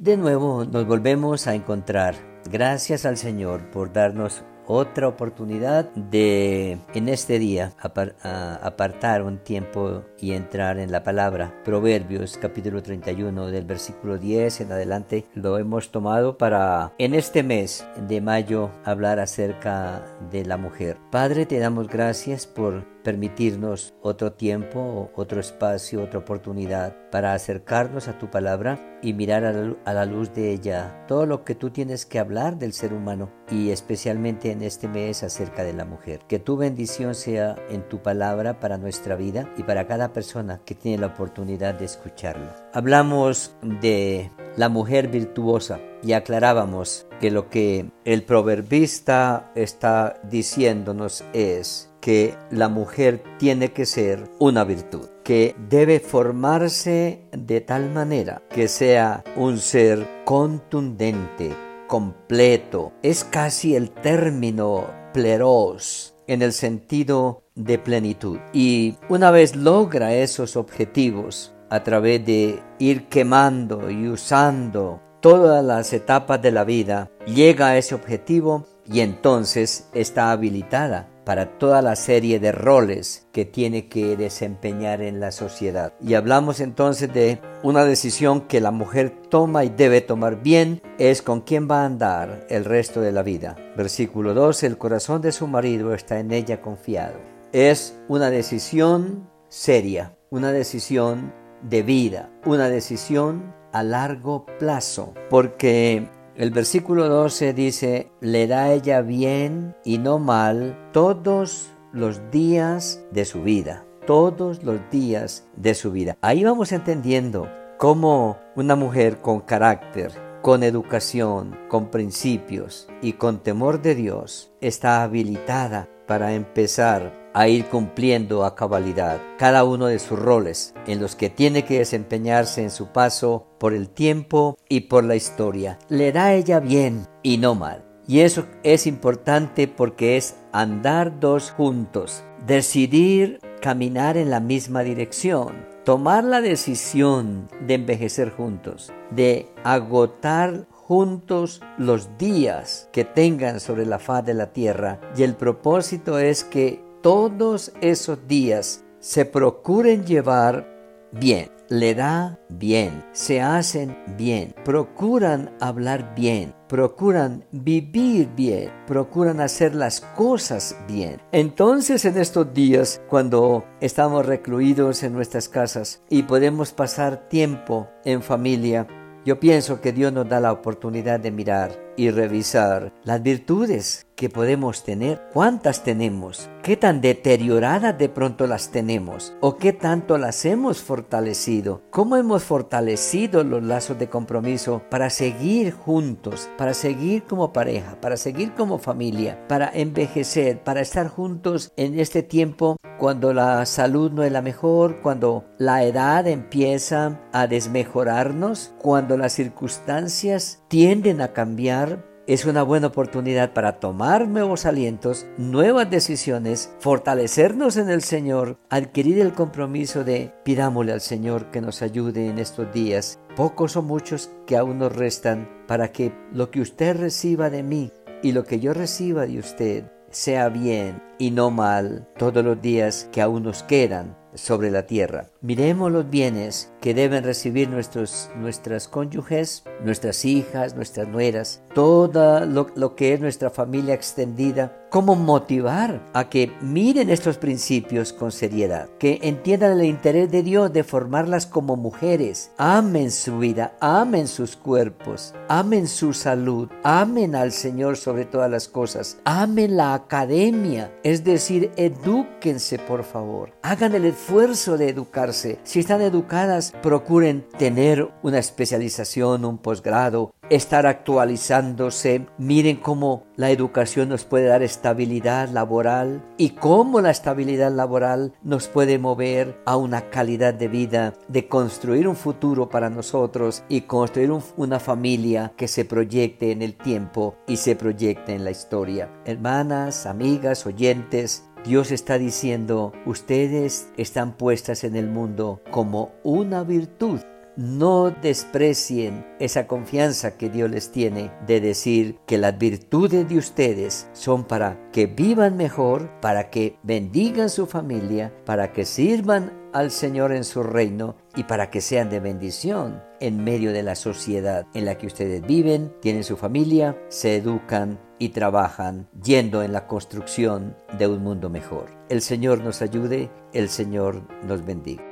De nuevo nos volvemos a encontrar. Gracias al Señor por darnos otra oportunidad de en este día apartar un tiempo y entrar en la palabra. Proverbios capítulo 31 del versículo 10 en adelante lo hemos tomado para en este mes de mayo hablar acerca de la mujer. Padre, te damos gracias por permitirnos otro tiempo, otro espacio, otra oportunidad para acercarnos a tu palabra y mirar a la, luz de ella todo lo que tú tienes que hablar del ser humano y especialmente en este mes acerca de la mujer. Que tu bendición sea en tu palabra para nuestra vida y para cada persona que tiene la oportunidad de escucharlo. Hablamos de la mujer virtuosa y aclarábamos que lo que el proverbista está diciéndonos es que la mujer tiene que ser una virtud, que debe formarse de tal manera que sea un ser contundente, completo. Es casi el término pleros en el sentido de plenitud. Y una vez logra esos objetivos a través de ir quemando y usando todas las etapas de la vida, llega a ese objetivo y entonces está habilitada para toda la serie de roles que tiene que desempeñar en la sociedad. Y hablamos entonces de una decisión que la mujer toma y debe tomar bien, es con quién va a andar el resto de la vida. Versículo 2, el corazón de su marido está en ella confiado. Es una decisión seria, una decisión de vida, una decisión a largo plazo, porque el versículo 12 dice, le da ella bien y no mal todos los días de su vida, todos los días de su vida. Ahí vamos entendiendo cómo una mujer con carácter, con educación, con principios y con temor de Dios está habilitada para empezar a ir cumpliendo a cabalidad cada uno de sus roles en los que tiene que desempeñarse en su paso por el tiempo y por la historia. Le da ella bien y no mal. Y eso es importante porque es andar dos juntos, decidir caminar en la misma dirección, tomar la decisión de envejecer juntos, de agotar juntos los días que tengan sobre la faz de la tierra. Y el propósito es que todos esos días se procuren llevar bien, le da bien, se hacen bien, procuran hablar bien, procuran vivir bien, procuran hacer las cosas bien. Entonces en estos días, cuando estamos recluidos en nuestras casas y podemos pasar tiempo en familia, yo pienso que Dios nos da la oportunidad de mirar y revisar las virtudes que podemos tener, cuántas tenemos, qué tan deterioradas de pronto las tenemos o qué tanto las hemos fortalecido, cómo hemos fortalecido los lazos de compromiso para seguir juntos, para seguir como pareja, para seguir como familia, para envejecer, para estar juntos en este tiempo cuando la salud no es la mejor, cuando la edad empieza a desmejorarnos, cuando las circunstancias tienden a cambiar es una buena oportunidad para tomar nuevos alientos, nuevas decisiones, fortalecernos en el Señor, adquirir el compromiso de pidámosle al Señor que nos ayude en estos días, pocos o muchos que aún nos restan, para que lo que usted reciba de mí y lo que yo reciba de usted sea bien y no mal todos los días que aún nos quedan sobre la tierra. Miremos los bienes que deben recibir nuestros, nuestras cónyuges, nuestras hijas, nuestras nueras, todo lo, que es nuestra familia extendida, cómo motivar a que miren estos principios con seriedad, que entiendan el interés de Dios de formarlas como mujeres, amen su vida, amen sus cuerpos, amen su salud, amen al Señor sobre todas las cosas, amen la academia, es decir, edúquense por favor, hagan el esfuerzo de educar si están educadas, procuren tener una especialización, un posgrado, estar actualizándose. Miren cómo la educación nos puede dar estabilidad laboral y cómo la estabilidad laboral nos puede mover a una calidad de vida, de construir un futuro para nosotros y construir una familia que se proyecte en el tiempo y se proyecte en la historia. Hermanas, amigas, oyentes, Dios está diciendo, ustedes están puestas en el mundo como una virtud. no desprecien esa confianza que Dios les tiene de decir que las virtudes de ustedes son para que vivan mejor, para que bendigan su familia, para que sirvan al Señor en su reino y para que sean de bendición en medio de la sociedad en la que ustedes viven, tienen su familia, se educan y trabajan yendo en la construcción de un mundo mejor. El Señor nos ayude, el Señor nos bendiga.